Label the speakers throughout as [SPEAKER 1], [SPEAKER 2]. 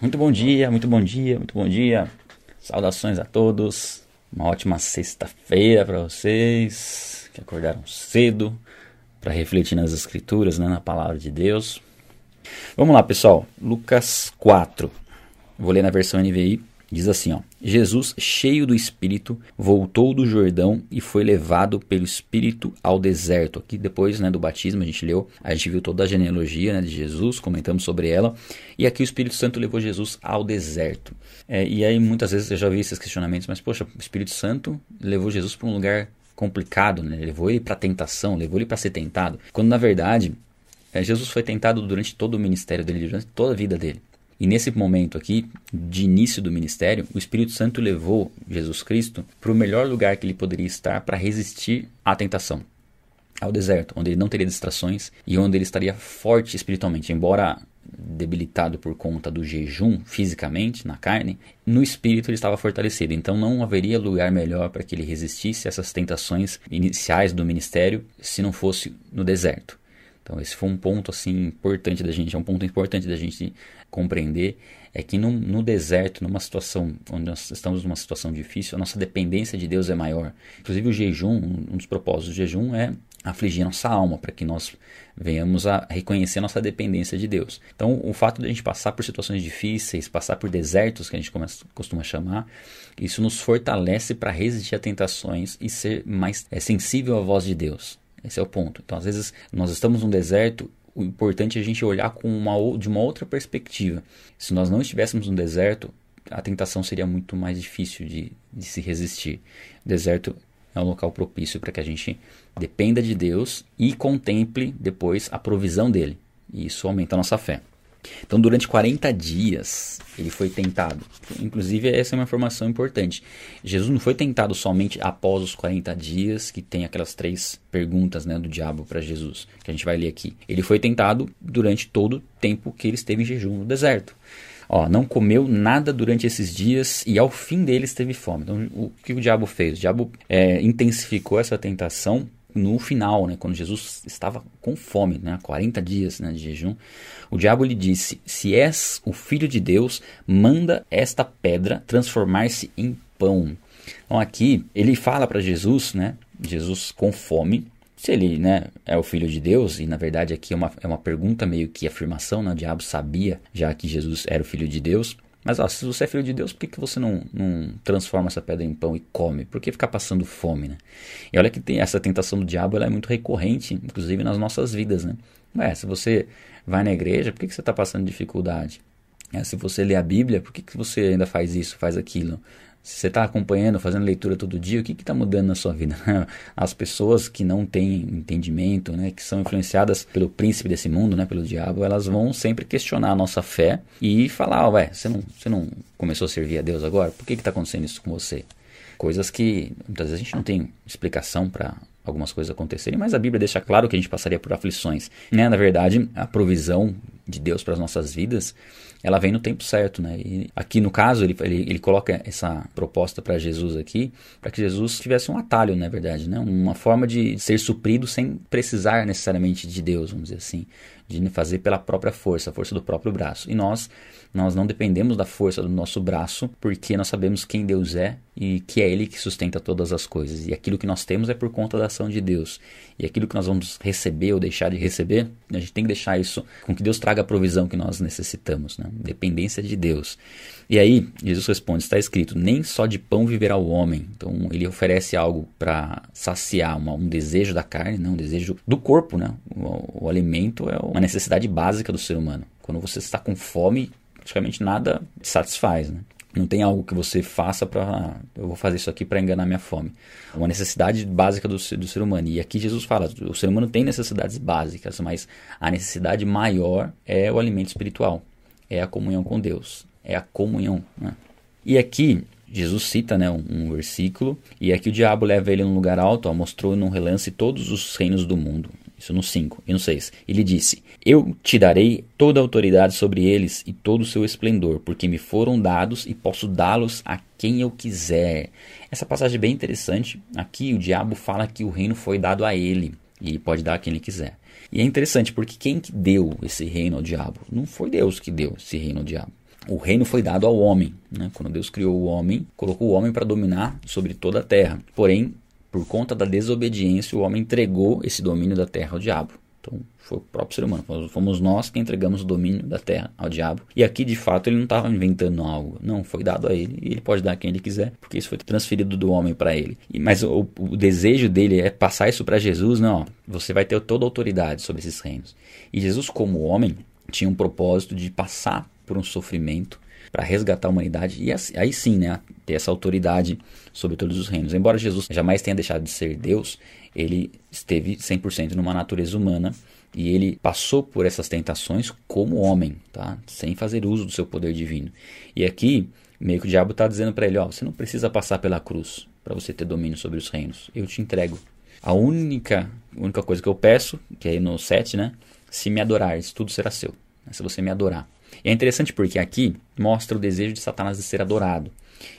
[SPEAKER 1] Muito bom dia, muito bom dia, muito bom dia. Saudações a todos. Uma ótima sexta-feira para vocês que acordaram cedo para refletir nas escrituras, né, na palavra de Deus. Vamos lá, pessoal. Lucas 4. Vou ler na versão NVI. Diz assim, ó: Jesus, cheio do Espírito, voltou do Jordão e foi levado pelo Espírito ao deserto. Aqui depois, né, do batismo, a gente leu, a gente viu toda a genealogia, né, de Jesus, comentamos sobre ela, e aqui o Espírito Santo levou Jesus ao deserto. É, e aí muitas vezes eu já vi esses questionamentos, mas poxa, o Espírito Santo levou Jesus para um lugar complicado, né? Levou ele para tentação, levou ele para ser tentado, quando na verdade é, Jesus foi tentado durante todo o ministério dele, durante toda a vida dele. E nesse momento aqui, de início do ministério, o Espírito Santo levou Jesus Cristo para o melhor lugar que ele poderia estar para resistir à tentação ao deserto, onde ele não teria distrações e onde ele estaria forte espiritualmente, embora debilitado por conta do jejum fisicamente na carne, no espírito ele estava fortalecido. Então não haveria lugar melhor para que ele resistisse a essas tentações iniciais do ministério se não fosse no deserto. Então esse foi um ponto assim importante da gente, é um ponto importante da gente compreender é que no, no, deserto, numa situação onde nós estamos numa situação difícil, a nossa dependência de Deus é maior. Inclusive o jejum, um dos propósitos do jejum é afligir nossa alma, para que nós venhamos a reconhecer nossa dependência de Deus. Então, o fato de a gente passar por situações difíceis, passar por desertos, que a gente costuma chamar, isso nos fortalece para resistir a tentações e ser mais é, sensível à voz de Deus. Esse é o ponto. Então, às vezes, nós estamos num deserto o importante é a gente olhar com uma, de uma outra perspectiva. Se nós não estivéssemos no deserto, a tentação seria muito mais difícil de, de se resistir. O deserto é um local propício para que a gente dependa de Deus e contemple depois a provisão dele. E isso aumenta a nossa fé. Então, durante 40 dias, ele foi tentado. Inclusive, essa é uma informação importante. Jesus não foi tentado somente após os 40 dias, que tem aquelas três perguntas né, do diabo para Jesus, que a gente vai ler aqui. Ele foi tentado durante todo o tempo que ele esteve em jejum no deserto. Ó, não comeu nada durante esses dias e ao fim deles teve fome. Então, o que o diabo fez? O diabo é, intensificou essa tentação no final, né, quando Jesus estava com fome, né, 40 dias né, de jejum, o diabo lhe disse: Se és o filho de Deus, manda esta pedra transformar-se em pão. Então aqui ele fala para Jesus, né, Jesus com fome, se ele né, é o filho de Deus, e na verdade aqui é uma, é uma pergunta meio que afirmação, né, o diabo sabia já que Jesus era o filho de Deus, mas ó, se você é filho de Deus, por que, que você não, não transforma essa pedra em pão e come? Por que ficar passando fome, né? E olha que tem essa tentação do diabo, ela é muito recorrente, inclusive nas nossas vidas, né? Ué, se você vai na igreja, por que, que você está passando dificuldade? É, se você lê a Bíblia, por que, que você ainda faz isso, faz aquilo? Se você está acompanhando, fazendo leitura todo dia, o que está mudando na sua vida? As pessoas que não têm entendimento, né, que são influenciadas pelo príncipe desse mundo, né, pelo diabo, elas vão sempre questionar a nossa fé e falar: oh, ué, você não, você não começou a servir a Deus agora? Por que está acontecendo isso com você? Coisas que muitas vezes a gente não tem explicação para algumas coisas acontecerem, mas a Bíblia deixa claro que a gente passaria por aflições. Né? Na verdade, a provisão de Deus para as nossas vidas ela vem no tempo certo, né? E aqui no caso ele, ele, ele coloca essa proposta para Jesus aqui, para que Jesus tivesse um atalho, na verdade, né? Uma forma de ser suprido sem precisar necessariamente de Deus, vamos dizer assim, de fazer pela própria força, a força do próprio braço. E nós nós não dependemos da força do nosso braço, porque nós sabemos quem Deus é e que é Ele que sustenta todas as coisas. E aquilo que nós temos é por conta da ação de Deus. E aquilo que nós vamos receber ou deixar de receber, a gente tem que deixar isso com que Deus traga a provisão que nós necessitamos, né? Dependência de Deus. E aí, Jesus responde: está escrito, nem só de pão viverá o homem. Então, ele oferece algo para saciar uma, um desejo da carne, não, um desejo do corpo, né? O, o alimento é uma necessidade básica do ser humano. Quando você está com fome, praticamente nada satisfaz, né? Não tem algo que você faça para. Eu vou fazer isso aqui para enganar minha fome. É uma necessidade básica do, do ser humano. E aqui Jesus fala: o ser humano tem necessidades básicas, mas a necessidade maior é o alimento espiritual, é a comunhão com Deus, é a comunhão. Né? E aqui Jesus cita né, um, um, versículo, e aqui o diabo leva ele num lugar alto, ó, mostrou num relance todos os reinos do mundo. Isso no 5 e no 6. Ele disse: Eu te darei toda a autoridade sobre eles e todo o seu esplendor, porque me foram dados e posso dá-los a quem eu quiser. Essa passagem é bem interessante. Aqui o diabo fala que o reino foi dado a ele e pode dar a quem ele quiser. E é interessante porque quem que deu esse reino ao diabo? Não foi Deus que deu esse reino ao diabo. o reino foi dado ao homem. Né? Quando Deus criou o homem, colocou o homem para dominar sobre toda a terra. Porém, por conta da desobediência, o homem entregou esse domínio da terra ao diabo. Então, foi o próprio ser humano. Fomos nós que entregamos o domínio da terra ao diabo. E aqui, de fato, ele não estava inventando algo. Não, foi dado a ele. E ele pode dar a quem ele quiser, porque isso foi transferido do homem para ele. E, mas o, o, desejo dele é passar isso para Jesus. Não, ó, você vai ter toda a autoridade sobre esses reinos. E Jesus, como homem, tinha um propósito de passar por um sofrimento para resgatar a humanidade e aí sim, né, ter essa autoridade sobre todos os reinos. Embora Jesus jamais tenha deixado de ser Deus, ele esteve 100% numa natureza humana e ele passou por essas tentações como homem, tá? Sem fazer uso do seu poder divino. E aqui, meio que o diabo está dizendo para ele, ó, você não precisa passar pela cruz para você ter domínio sobre os reinos. Eu te entrego. A única, única coisa que eu peço, que é no 7, né? Se me adorares, tudo será seu. Se você me adorar. E é interessante porque aqui mostra o desejo de Satanás de ser adorado.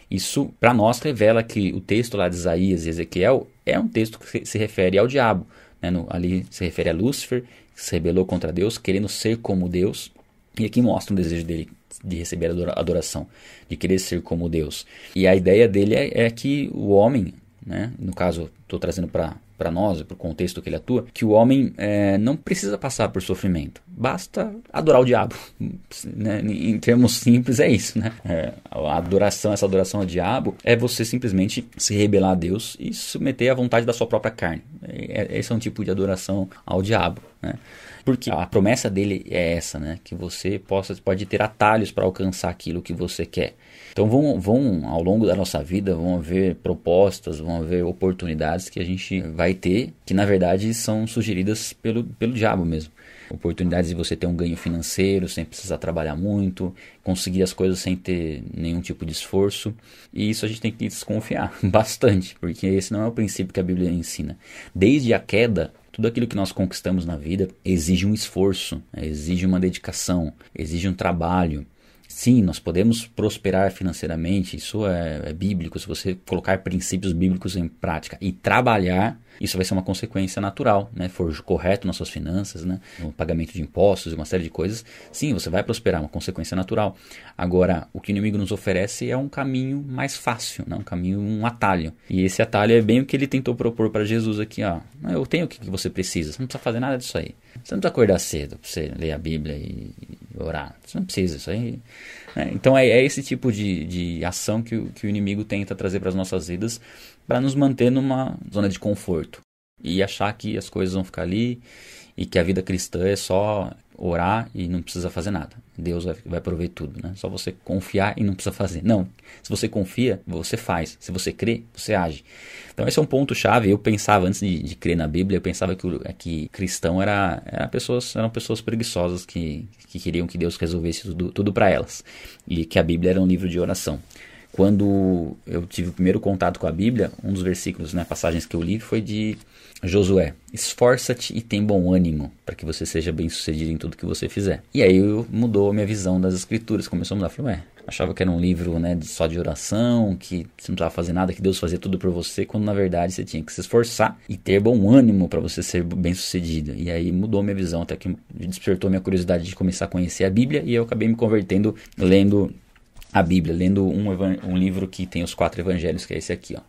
[SPEAKER 1] Isso, para nós, revela que o texto lá de Isaías e Ezequiel é um texto que se refere ao diabo. Né? No, ali se refere a Lúcifer, que se rebelou contra Deus, querendo ser como Deus. E aqui mostra um desejo dele de receber adoração, de querer ser como Deus. E a ideia dele é, é que o homem, né? no caso, estou trazendo para para nós, para o contexto que ele atua, que o homem é, não precisa passar por sofrimento, basta adorar o diabo. Né? Em termos simples, é isso. Né? É, a adoração, essa adoração ao diabo, é você simplesmente se rebelar a Deus e submeter à vontade da sua própria carne. É, esse é um tipo de adoração ao diabo. Né? Porque a promessa dele é essa, né? Que você possa, pode ter atalhos para alcançar aquilo que você quer. Então vão, vão, ao longo da nossa vida, vão haver propostas, vão haver oportunidades que a gente vai ter, que na verdade são sugeridas pelo, pelo diabo mesmo. Oportunidades de você ter um ganho financeiro sem precisar trabalhar muito, conseguir as coisas sem ter nenhum tipo de esforço. E isso a gente tem que desconfiar bastante, porque esse não é o princípio que a Bíblia ensina. Desde a queda, tudo aquilo que nós conquistamos na vida exige um esforço, exige uma dedicação, exige um trabalho. Sim, nós podemos prosperar financeiramente, isso é, é, bíblico. Se você colocar princípios bíblicos em prática e trabalhar, isso vai ser uma consequência natural, né? For correto nas suas finanças, né? No pagamento de impostos e uma série de coisas, sim, você vai prosperar, uma consequência natural. Agora, o que o inimigo nos oferece é um caminho mais fácil, né? um caminho, um atalho. E esse atalho é bem o que ele tentou propor para Jesus aqui, ó. Eu tenho o que você precisa, você não precisa fazer nada disso aí. Você não precisa acordar cedo para você ler a Bíblia e orar. Você não precisa, isso aí. Né? Então é, é, esse tipo de, de ação que, que o inimigo tenta trazer para as nossas vidas para nos manter numa zona de conforto e achar que as coisas vão ficar ali e que a vida cristã é só orar e não precisa fazer nada. Deus vai, vai prover tudo, né? Só você confiar e não precisa fazer. Não. Se você confia, você faz. Se você crê, você age. Então esse é um ponto chave. Eu pensava antes de, de crer na Bíblia, eu pensava que, é que cristão era, era pessoas, eram pessoas preguiçosas que, que queriam que Deus resolvesse tudo, tudo para elas e que a Bíblia era um livro de oração. Quando eu tive o primeiro contato com a Bíblia, um dos versículos, né, passagens que eu li foi de Josué: Esforça-te e tem bom ânimo, para que você seja bem sucedido em tudo que você fizer. E aí mudou a minha visão das Escrituras, começou a mudar. Falei, ué, achava que era um livro né, só de oração, que você não precisava fazer nada, que Deus fazia tudo por você, quando na verdade você tinha que se esforçar e ter bom ânimo para você ser bem sucedido. E aí mudou minha visão, até que despertou minha curiosidade de começar a conhecer a Bíblia e eu acabei me convertendo lendo a Bíblia, lendo um, um livro que tem os quatro evangelhos, que é esse aqui, ó.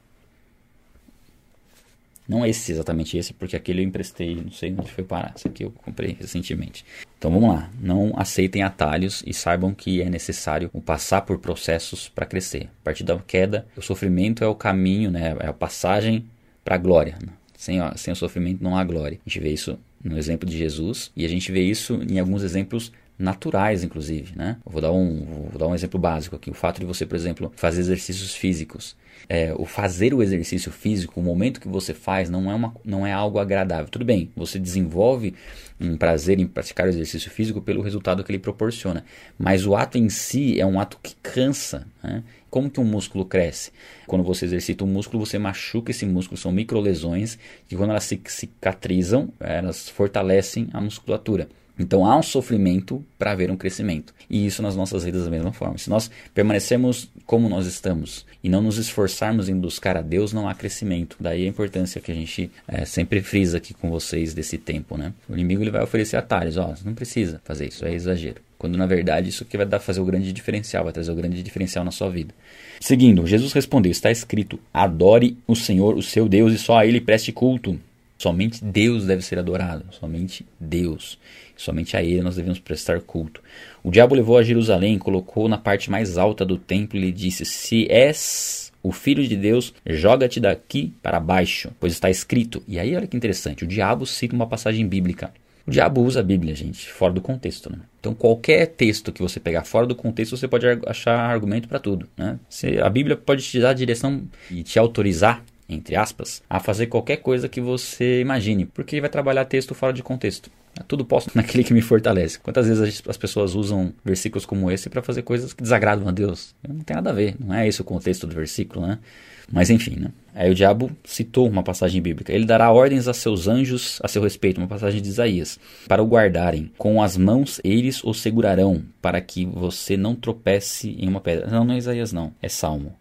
[SPEAKER 1] Não esse exatamente esse, porque aquele eu emprestei, não sei onde foi parar. Esse aqui eu comprei recentemente. Então vamos lá. Não aceitem atalhos e saibam que é necessário passar por processos para crescer. A partir da queda, o sofrimento é o caminho, né? é a passagem para a glória. Sem, sem o sofrimento não há glória. A gente vê isso no exemplo de Jesus e a gente vê isso em alguns exemplos naturais, inclusive, né? vou dar um, vou dar um exemplo básico aqui. O fato de você, por exemplo, fazer exercícios físicos. É, o fazer o exercício físico, o momento que você faz, não é, uma, não é algo agradável. Tudo bem, você desenvolve um prazer em praticar o exercício físico pelo resultado que ele proporciona. Mas o ato em si é um ato que cansa. Né? Como que um músculo cresce? Quando você exercita um músculo, você machuca esse músculo, são microlesões que quando elas se cicatrizam, elas fortalecem a musculatura. Então há um sofrimento para haver um crescimento. E isso nas nossas vidas da mesma forma. Se nós permanecermos como nós estamos e não nos esforçarmos em buscar a Deus, não há crescimento. Daí a importância que a gente é, sempre frisa aqui com vocês desse tempo. Né? O inimigo ele vai oferecer atalhos. Ó, não precisa fazer isso, é exagero. Quando na verdade isso que vai dar fazer o grande diferencial, vai trazer o grande diferencial na sua vida. Seguindo, Jesus respondeu: Está escrito: Adore o Senhor, o seu Deus, e só a ele preste culto. Somente Deus deve ser adorado, somente Deus. Somente a ele nós devemos prestar culto. O diabo levou a Jerusalém, colocou na parte mais alta do templo e lhe disse: Se és o filho de Deus, joga-te daqui para baixo, pois está escrito. E aí olha que interessante, o diabo cita uma passagem bíblica. O diabo usa a Bíblia, gente, fora do contexto. Né? Então, qualquer texto que você pegar fora do contexto, você pode achar argumento para tudo. Né? a Bíblia pode te dar a direção e te autorizar, entre aspas, a fazer qualquer coisa que você imagine, porque vai trabalhar texto fora de contexto. É tudo posto naquele que me fortalece. Quantas vezes as pessoas usam versículos como esse para fazer coisas que desagradam a Deus? Não tem nada a ver, não é esse o contexto do versículo, né? Mas enfim, né? Aí o diabo citou uma passagem bíblica. Ele dará ordens a seus anjos a seu respeito, uma passagem de Isaías, para o guardarem. Com as mãos eles o segurarão, para que você não tropece em uma pedra. Não, não é Isaías, não. É Salmo.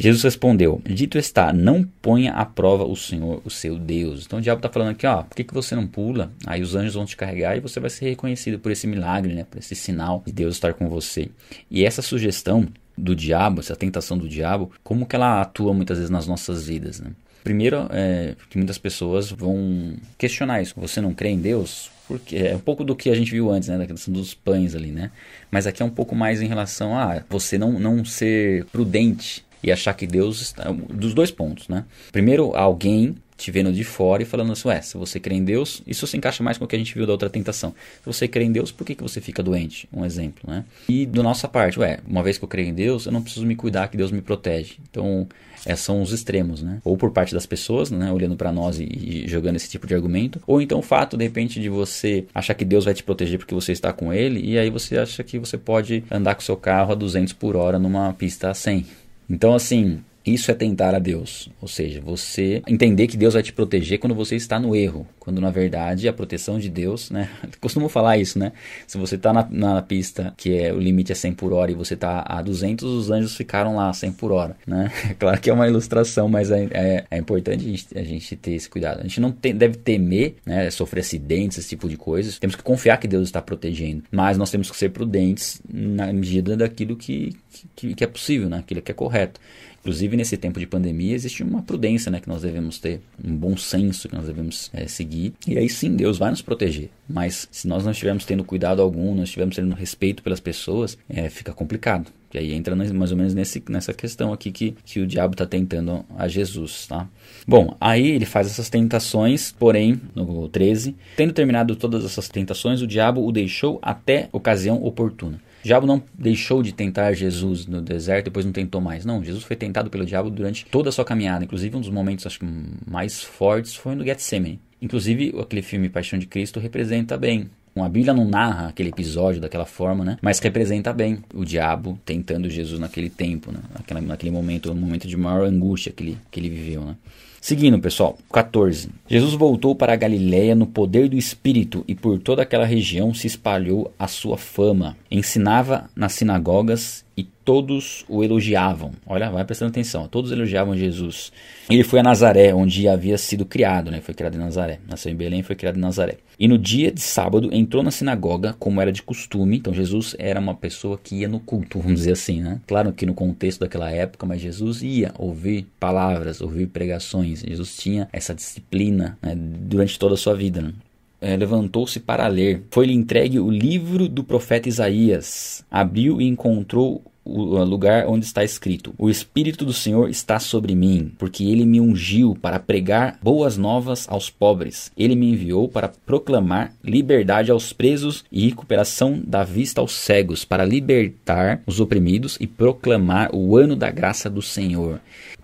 [SPEAKER 1] Jesus respondeu: Dito está, não ponha à prova o Senhor, o seu Deus. Então o diabo está falando aqui, ó, por que, que você não pula? Aí os anjos vão te carregar e você vai ser reconhecido por esse milagre, né? Por esse sinal de Deus estar com você. E essa sugestão do diabo, essa tentação do diabo, como que ela atua muitas vezes nas nossas vidas, né? Primeiro, é, que muitas pessoas vão questionar isso. Você não crê em Deus? Porque é um pouco do que a gente viu antes, né? Da questão dos pães ali, né? Mas aqui é um pouco mais em relação a você não, não ser prudente e achar que Deus está. Dos dois pontos, né? Primeiro, alguém te vendo de fora e falando assim, ué, se você crê em Deus, isso se encaixa mais com o que a gente viu da outra tentação. Se você crê em Deus, por que, que você fica doente? Um exemplo, né? E da nossa parte, ué, uma vez que eu creio em Deus, eu não preciso me cuidar que Deus me protege. Então, é, são os extremos, né? Ou por parte das pessoas, né? Olhando para nós e, e, jogando esse tipo de argumento. Ou então o fato, de repente, de você achar que Deus vai te proteger porque você está com Ele e aí você acha que você pode andar com seu carro a 200 por hora numa pista a 100. Então, assim, isso é tentar a Deus, ou seja, você entender que Deus vai te proteger quando você está no erro, quando na verdade a proteção de Deus, né? Costumo falar isso, né? Se você está na, na, pista que é o limite é 100 por hora e você está a 200, os anjos ficaram lá a 100 por hora, né? Claro que é uma ilustração, mas é, é, é importante a gente, a gente, ter esse cuidado. A gente não tem, deve temer, né? Sofrer acidentes, esse tipo de coisas. Temos que confiar que Deus está protegendo, mas nós temos que ser prudentes na medida daquilo que, que, que é possível, né? Aquilo que é correto. Inclusive, nesse tempo de pandemia, existe uma prudência né, que nós devemos ter, um bom senso que nós devemos é, seguir. E aí sim, Deus vai nos proteger. Mas se nós não estivermos tendo cuidado algum, não estivermos tendo respeito pelas pessoas, é, fica complicado. E aí entra mais ou menos nesse, nessa questão aqui que, que o diabo está tentando a Jesus, tá? Bom, aí ele faz essas tentações, porém, no 13, tendo terminado todas essas tentações, o diabo o deixou até ocasião oportuna. O diabo não deixou de tentar Jesus no deserto, depois não tentou mais. Não, Jesus foi tentado pelo diabo durante toda a sua caminhada. Inclusive, um dos momentos acho mais fortes foi no Getsemane. Inclusive, aquele filme Paixão de Cristo representa bem. A Bíblia não narra aquele episódio daquela forma, né? Mas representa bem o diabo tentando Jesus naquele tempo, né? Naquela, naquele momento, um momento de maior angústia que ele, que ele viveu, né? Seguindo, pessoal, 14. Jesus voltou para a Galiléia no poder do Espírito e por toda aquela região se espalhou a sua fama. Ensinava nas sinagogas e todos o elogiavam. Olha, vai prestando atenção, todos elogiavam Jesus. Ele foi a Nazaré, onde havia sido criado, né? Foi criado em Nazaré. Nasceu em Belém, foi criado em Nazaré. E no dia de sábado entrou na sinagoga, como era de costume. Então Jesus era uma pessoa que ia no culto, vamos dizer assim, né? Claro que no contexto daquela época, mas Jesus ia ouvir palavras, ouvir pregações. Jesus tinha essa disciplina né? durante toda a sua vida. Né? é, levantou-se para ler. Foi-lhe entregue o livro do profeta Isaías. Abriu e encontrou o lugar onde está escrito: O Espírito do Senhor está sobre mim, porque ele me ungiu para pregar boas novas aos pobres. Ele me enviou para proclamar liberdade aos presos e recuperação da vista aos cegos, para libertar os oprimidos e proclamar o ano da graça do Senhor.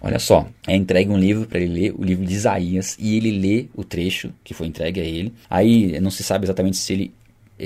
[SPEAKER 1] Olha só, é entregue um livro para ele ler, o livro de Isaías, e ele lê o trecho que foi entregue a ele. Aí não se sabe exatamente se ele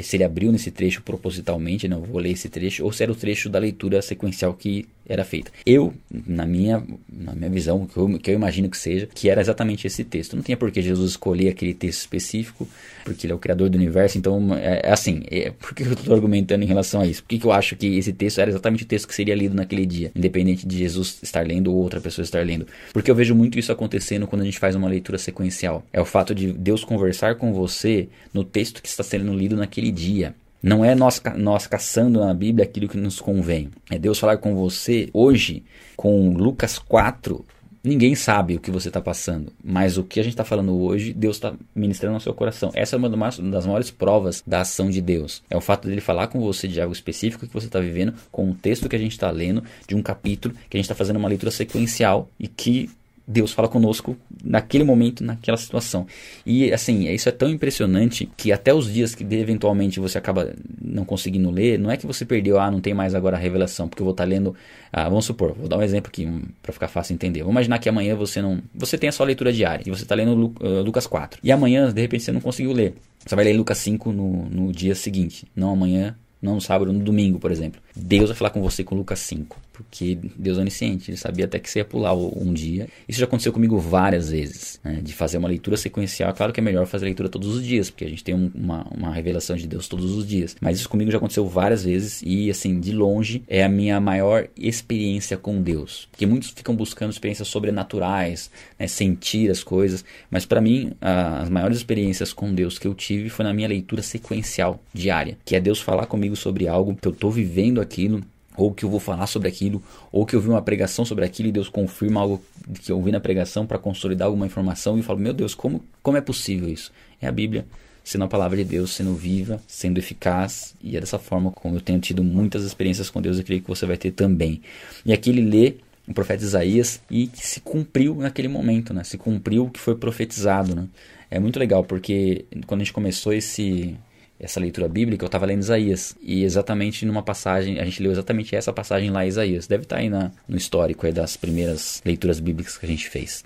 [SPEAKER 1] se ele abriu nesse trecho propositalmente, não vou ler esse trecho, ou se era o trecho da leitura sequencial que era feita. Eu, na minha, na minha visão, que eu, que eu imagino que seja, que era exatamente esse texto. Não tinha por que Jesus escolher aquele texto específico, porque ele é o criador do universo, então é, é assim, é, por que eu estou argumentando em relação a isso? Por que, que eu acho que esse texto era exatamente o texto que seria lido naquele dia, independente de Jesus estar lendo ou outra pessoa estar lendo? Porque eu vejo muito isso acontecendo quando a gente faz uma leitura sequencial. É o fato de Deus conversar com você no texto que está sendo lido naquele dia. Não é nós, nós caçando na Bíblia aquilo que nos convém. É Deus falar com você hoje, com Lucas 4, Ninguém sabe o que você está passando, mas o que a gente está falando hoje, Deus está ministrando no seu coração. Essa é uma das maiores provas da ação de Deus. É o fato dele falar com você de algo específico que você está vivendo, com um texto que a gente está lendo, de um capítulo, que a gente está fazendo uma leitura sequencial e que Deus fala conosco naquele momento, naquela situação. E assim, isso é tão impressionante que até os dias que eventualmente você acaba não conseguindo ler, não é que você perdeu, ah, não tem mais agora a revelação, porque eu vou estar lendo, ah, vamos supor, vou dar um exemplo aqui um, para ficar fácil entender. Vamos imaginar que amanhã você não, você tem a sua leitura diária e você está lendo uh, Lucas 4. E amanhã, de repente, você não conseguiu ler. Você vai ler Lucas 5 no, no dia seguinte, não amanhã, não no sábado, no domingo, por exemplo. Deus vai falar com você com Lucas 5, porque Deus é onisciente, ele sabia até que você ia pular um dia. Isso já aconteceu comigo várias vezes, né, de fazer uma leitura sequencial. Claro que é melhor fazer leitura todos os dias, porque a gente tem um, uma, uma revelação de Deus todos os dias. Mas isso comigo já aconteceu várias vezes e, assim, de longe é a minha maior experiência com Deus. Porque muitos ficam buscando experiências sobrenaturais, né, sentir as coisas, mas para mim, a, as maiores experiências com Deus que eu tive foi na minha leitura sequencial diária, que é Deus falar comigo sobre algo que eu estou vivendo aquilo, ou que eu vou falar sobre aquilo, ou que eu vi uma pregação sobre aquilo e Deus confirma algo que eu vi na pregação para consolidar alguma informação e eu falo, meu Deus, como, como é possível isso? É a Bíblia sendo a palavra de Deus, sendo viva, sendo eficaz, e é dessa forma como eu tenho tido muitas experiências com Deus e creio que você vai ter também. E aqui ele lê o profeta Isaías e que se cumpriu naquele momento, né? Se cumpriu o que foi profetizado, né? É muito legal porque quando a gente começou esse essa leitura bíblica, eu estava lendo Isaías. E exatamente numa passagem, a gente leu exatamente essa passagem lá em Isaías. Deve estar tá aí na, no histórico aí das primeiras leituras bíblicas que a gente fez.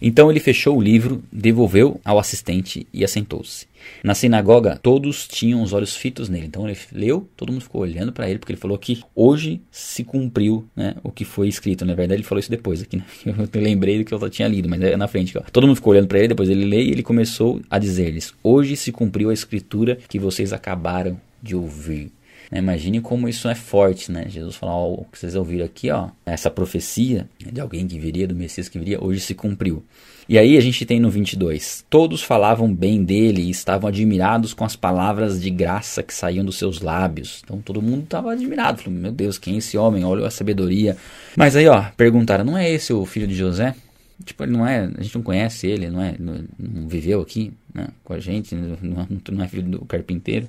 [SPEAKER 1] Então ele fechou o livro, devolveu ao assistente e assentou-se. Na sinagoga, todos tinham os olhos fitos nele. Então ele leu, todo mundo ficou olhando para ele, porque ele falou que hoje se cumpriu né, o que foi escrito. Na verdade, ele falou isso depois aqui. Né? Eu lembrei do que eu já tinha lido, mas é na frente. Ó. Todo mundo ficou olhando para ele, depois ele lê e ele começou a dizer-lhes: Hoje se cumpriu a escritura que vocês acabaram de ouvir. Né? Imagine como isso é forte, né? Jesus falou, o que vocês ouviram aqui, ó, essa profecia de alguém que viria, do Messias que viria, hoje se cumpriu. E aí a gente tem no 22, todos falavam bem dele e estavam admirados com as palavras de graça que saíam dos seus lábios. Então todo mundo estava admirado, falou, meu Deus, quem é esse homem? Olha a sabedoria. Mas aí, ó, perguntaram, não é esse o filho de José? Tipo, ele não é, a gente não conhece ele, não é, não, viveu aqui né, com a gente, não, não é filho do carpinteiro.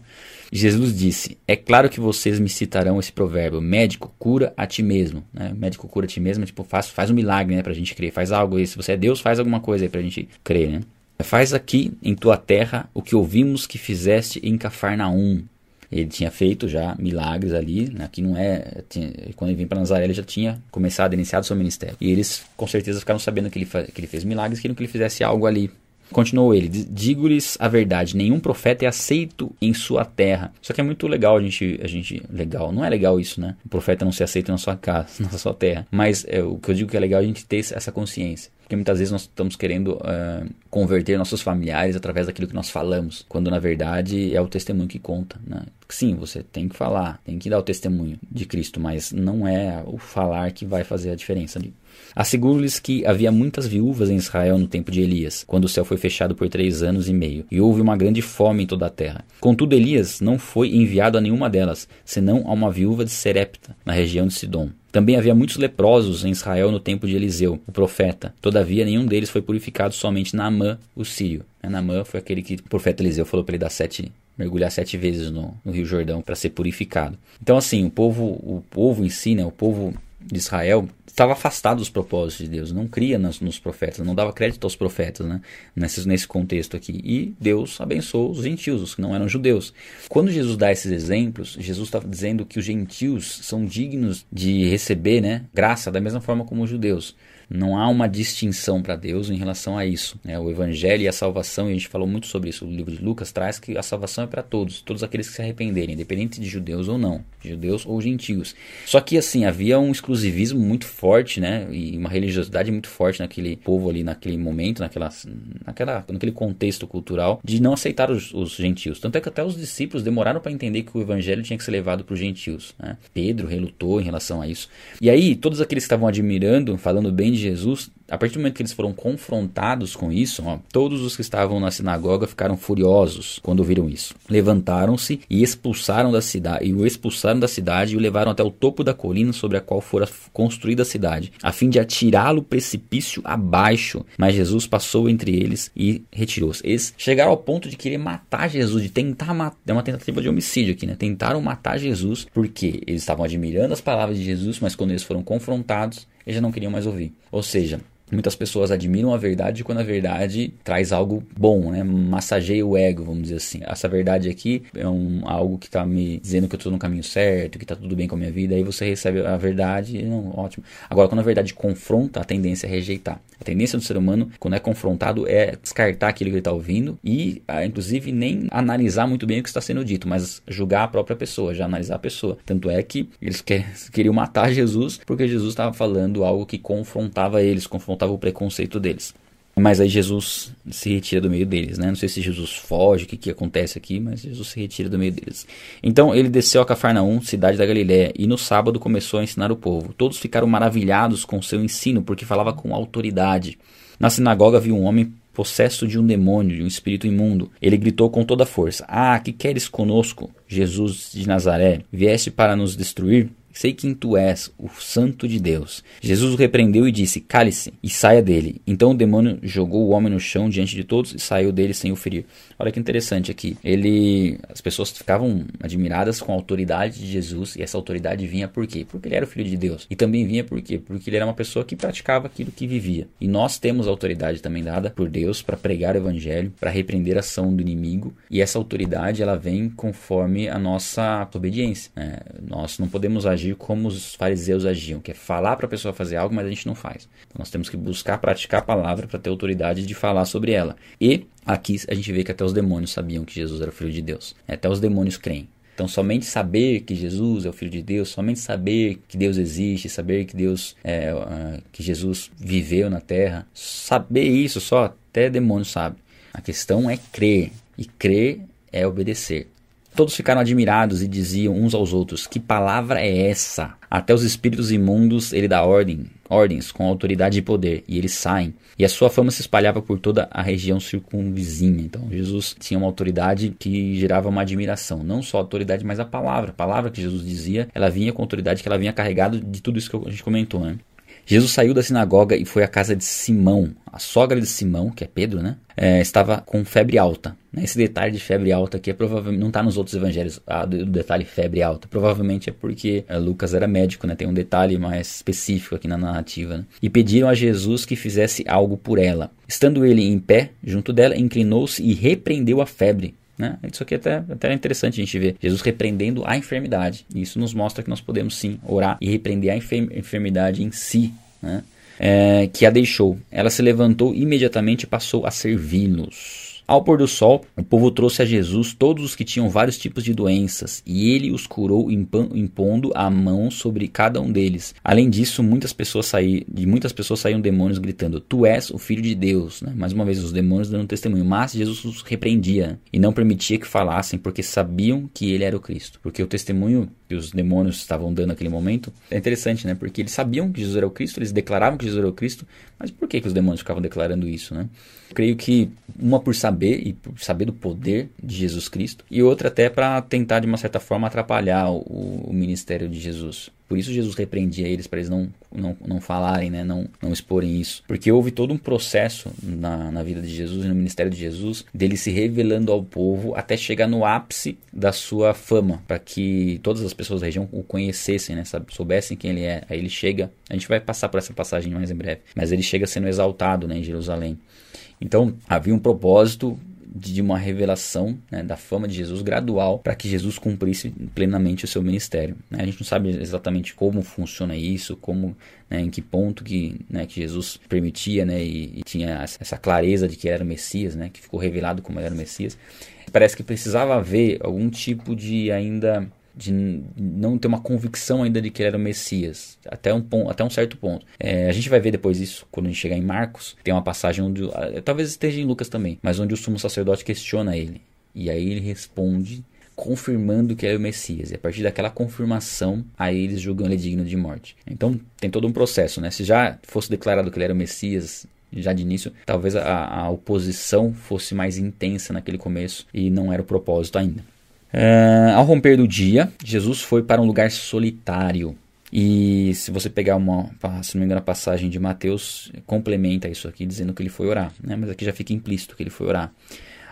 [SPEAKER 1] Jesus disse: É claro que vocês me citarão esse provérbio: médico, cura a ti mesmo. Né? Médico, cura a ti mesmo, tipo, faz, faz um milagre né, pra gente crer, faz algo aí. Se você é Deus, faz alguma coisa aí pra gente crer, né? Faz aqui em tua terra o que ouvimos que fizeste em Cafarnaum. Ele tinha feito já milagres ali, né? aqui não é. Tinha, quando ele vem para Nazaré, ele já tinha começado, iniciado seu ministério. E eles com certeza ficaram sabendo que ele, que ele fez milagres, queriam que ele fizesse algo ali Continuou ele: Digo-lhes a verdade, nenhum profeta é aceito em sua terra. Só que é muito legal a gente, a gente. Legal, não é legal isso, né? O profeta não ser aceito na sua casa, na sua terra. Mas é, o que eu digo que é legal é a gente ter essa consciência. Porque muitas vezes nós estamos querendo uh, converter nossos familiares através daquilo que nós falamos, quando na verdade é o testemunho que conta. Né? Sim, você tem que falar, tem que dar o testemunho de Cristo, mas não é o falar que vai fazer a diferença. Asseguro-lhes que havia muitas viúvas em Israel no tempo de Elias, quando o céu foi fechado por três anos e meio, e houve uma grande fome em toda a terra. Contudo, Elias não foi enviado a nenhuma delas, senão a uma viúva de Serepta, na região de Sidom. Também havia muitos leprosos em Israel no tempo de Eliseu, o profeta. Todavia, nenhum deles foi purificado, somente Naamã, o sírio. Naamã foi aquele que o profeta Eliseu falou para ele dar sete mergulhar sete vezes no, no Rio Jordão para ser purificado. Então, assim, o povo, o povo em si, né, o povo de Israel estava afastado dos propósitos de Deus, não cria nos, nos, profetas, não dava crédito aos profetas, né? Nesse, nesse contexto aqui. E Deus abençoou os gentios, os que não eram judeus. Quando Jesus dá esses exemplos, Jesus está dizendo que os gentios são dignos de receber né, graça da mesma forma como os judeus. Não há uma distinção para Deus em relação a isso. Né? O Evangelho e a salvação, e a gente falou muito sobre isso, o livro de Lucas traz que a salvação é para todos, todos aqueles que se arrependerem, independente de judeus ou não, judeus ou gentios. Só que assim, havia um exclusivismo muito forte, né? E uma religiosidade muito forte naquele povo ali, naquele momento, naquela, naquela, naquele contexto cultural, de não aceitar os, os gentios. Tanto é que até os discípulos demoraram para entender que o Evangelho tinha que ser levado para os gentios. Né? Pedro relutou em relação a isso. E aí, todos aqueles que estavam admirando, falando bem de Jesus a partir do momento que eles foram confrontados com isso, ó, todos os que estavam na sinagoga ficaram furiosos quando viram isso. Levantaram-se e expulsaram da cidade, e o expulsaram da cidade e o levaram até o topo da colina sobre a qual fora construída a cidade, a fim de atirá-lo precipício abaixo. Mas Jesus passou entre eles e retirou-se. Eles chegaram ao ponto de querer matar Jesus, de tentar matar, é uma tentativa de homicídio aqui, né? Tentaram matar Jesus porque eles estavam admirando as palavras de Jesus, mas quando eles foram confrontados, eles já não queriam mais ouvir. Ou seja, Muitas pessoas admiram a verdade quando a verdade traz algo bom, né? Massageia o ego, vamos dizer assim. Essa verdade aqui é um, algo que está me dizendo que eu estou no caminho certo, que está tudo bem com a minha vida. Aí você recebe a verdade, não, ótimo. Agora, quando a verdade confronta, a tendência é rejeitar. A tendência do ser humano, quando é confrontado, é descartar aquilo que ele está ouvindo e, ah, inclusive, nem analisar muito bem o que está sendo dito, mas julgar a própria pessoa, já analisar a pessoa. Tanto é que eles queriam matar Jesus porque Jesus estava falando algo que confrontava eles, confrontava confrontava o preconceito deles. Mas aí Jesus se retira do meio deles, né? Não sei se Jesus foge, o que, que acontece aqui, mas Jesus se retira do meio deles. Então ele desceu a Cafarnaum, cidade da Galiléia, e no sábado começou a ensinar o povo. Todos ficaram maravilhados com seu ensino, porque falava com autoridade. Na sinagoga viu um homem possesso de um demônio, de um espírito imundo. Ele gritou com toda força: Ah, que queres conosco, Jesus de Nazaré? Vieste para nos destruir? Sei quem tu és, o Santo de Deus. Jesus o repreendeu e disse: Cale-se e saia dele. Então o demônio jogou o homem no chão diante de todos e saiu dele sem o ferir. Olha que interessante aqui. Ele, as pessoas ficavam admiradas com a autoridade de Jesus e essa autoridade vinha por quê? Porque ele era o filho de Deus. E também vinha por quê? Porque ele era uma pessoa que praticava aquilo que vivia. E nós temos autoridade também dada por Deus para pregar o evangelho, para repreender a ação do inimigo. E essa autoridade ela vem conforme a nossa obediência. Né? Nós não podemos agir agir como os fariseus agiam, que é falar para a pessoa fazer algo, mas a gente não faz. Então nós temos que buscar praticar a palavra para ter autoridade de falar sobre ela. E aqui a gente vê que até os demônios sabiam que Jesus era o filho de Deus. Até os demônios creem. Então, somente saber que Jesus é o Filho de Deus, somente saber que Deus existe, saber que Deus é, que Jesus viveu na Terra, saber isso só até demônio sabe. A questão é crer e crer é obedecer. Todos ficaram admirados e diziam uns aos outros: Que palavra é essa? Até os espíritos imundos ele dá ordem, ordens com autoridade e poder, e eles saem. E a sua fama se espalhava por toda a região circunvizinha. Então Jesus tinha uma autoridade que gerava uma admiração, não só a autoridade, mas a palavra. A palavra que Jesus dizia, ela vinha com autoridade que ela vinha carregado de tudo isso que a gente comentou, né? Jesus saiu da sinagoga e foi à casa de Simão. A sogra de Simão, que é Pedro, né? É, estava com febre alta. Esse detalhe de febre alta aqui é provavelmente não está nos outros evangelhos. Ah, do detalhe febre alta. Provavelmente é porque é, Lucas era médico, né? Tem um detalhe mais específico aqui na narrativa. Né? E pediram a Jesus que fizesse algo por ela. Estando ele em pé junto dela, inclinou-se e repreendeu a febre. Né? Isso aqui é até, até interessante a gente ver. Jesus repreendendo a enfermidade. Isso nos mostra que nós podemos sim orar e repreender a enfermidade em si. Né? É, que a deixou. Ela se levantou imediatamente e passou a servi-los. Ao pôr do sol, o povo trouxe a Jesus todos os que tinham vários tipos de doenças, e ele os curou impondo a mão sobre cada um deles. Além disso, muitas pessoas saí, de muitas pessoas saíam demônios gritando: Tu és o filho de Deus. Né? Mais uma vez, os demônios dando testemunho. Mas Jesus os repreendia e não permitia que falassem, porque sabiam que ele era o Cristo. Porque o testemunho que os demônios estavam dando naquele momento é interessante, né? Porque eles sabiam que Jesus era o Cristo, eles declaravam que Jesus era o Cristo, mas por que, que os demônios ficavam declarando isso, né? creio que uma por saber e por saber do poder de Jesus Cristo e outra até para tentar de uma certa forma atrapalhar o, o, ministério de Jesus. Por isso Jesus repreendia eles para eles não, não, não falarem, né? não, não exporem isso. Porque houve todo um processo na, na vida de Jesus e no ministério de Jesus dele se revelando ao povo até chegar no ápice da sua fama, para que todas as pessoas da região o conhecessem, né? soubessem quem ele é. Aí ele chega, a gente vai passar por essa passagem mais em breve, mas ele chega sendo exaltado né, em Jerusalém. Então havia um propósito de uma revelação né, da fama de Jesus gradual para que Jesus cumprisse plenamente o seu ministério. Né? A gente não sabe exatamente como funciona isso, como né, em que ponto que, né, que Jesus permitia né, e, e, tinha essa clareza de que era o Messias, né, que ficou revelado como era o Messias. Parece que precisava haver algum tipo de ainda de não ter uma convicção ainda de que ele era o Messias, até um, ponto, até um certo ponto. É, a gente vai ver depois isso quando a gente chegar em Marcos. Tem uma passagem onde, talvez esteja em Lucas também, mas onde o sumo sacerdote questiona ele. E aí ele responde confirmando que é o Messias. E a partir daquela confirmação, aí eles julgam ele digno de morte. Então tem todo um processo, né? Se já fosse declarado que ele era o Messias já de início, talvez a, a oposição fosse mais intensa naquele começo e não era o propósito ainda. Uh, ao romper do dia, Jesus foi para um lugar solitário. E se você pegar uma, se não me engano, a passagem de Mateus, complementa isso aqui dizendo que ele foi orar. Né? Mas aqui já fica implícito que ele foi orar.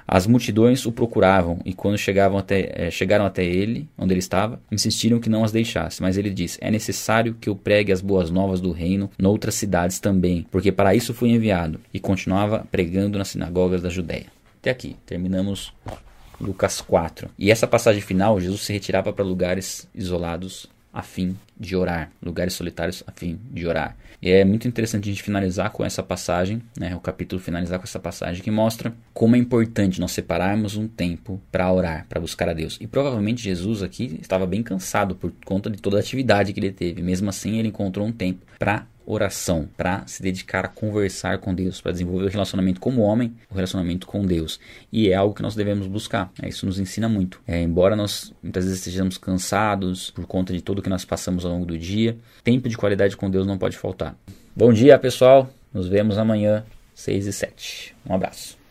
[SPEAKER 1] As multidões o procuravam e quando chegavam até, é, chegaram até ele, onde ele estava, insistiram que não as deixasse. Mas ele disse: É necessário que eu pregue as boas novas do reino noutras cidades também, porque para isso fui enviado. E continuava pregando nas sinagogas da Judéia. Até aqui, terminamos Lucas 4. E essa passagem final, Jesus se retirava para lugares isolados a fim de orar, lugares solitários a fim de orar. E é muito interessante a gente finalizar com essa passagem, né, o capítulo finalizar com essa passagem que mostra como é importante nós separarmos um tempo para orar, para buscar a Deus. E provavelmente Jesus aqui estava bem cansado por conta de toda a atividade que ele teve. Mesmo assim, ele encontrou um tempo para oração, para se dedicar a conversar com Deus, para desenvolver o relacionamento como homem, o relacionamento com Deus. E é algo que nós devemos buscar. É, isso nos ensina muito. É, embora nós muitas vezes estejamos cansados por conta de tudo que nós passamos ao longo do dia, tempo de qualidade com Deus não pode faltar. Bom dia, pessoal. Nos vemos amanhã, 6 e 7. Um abraço.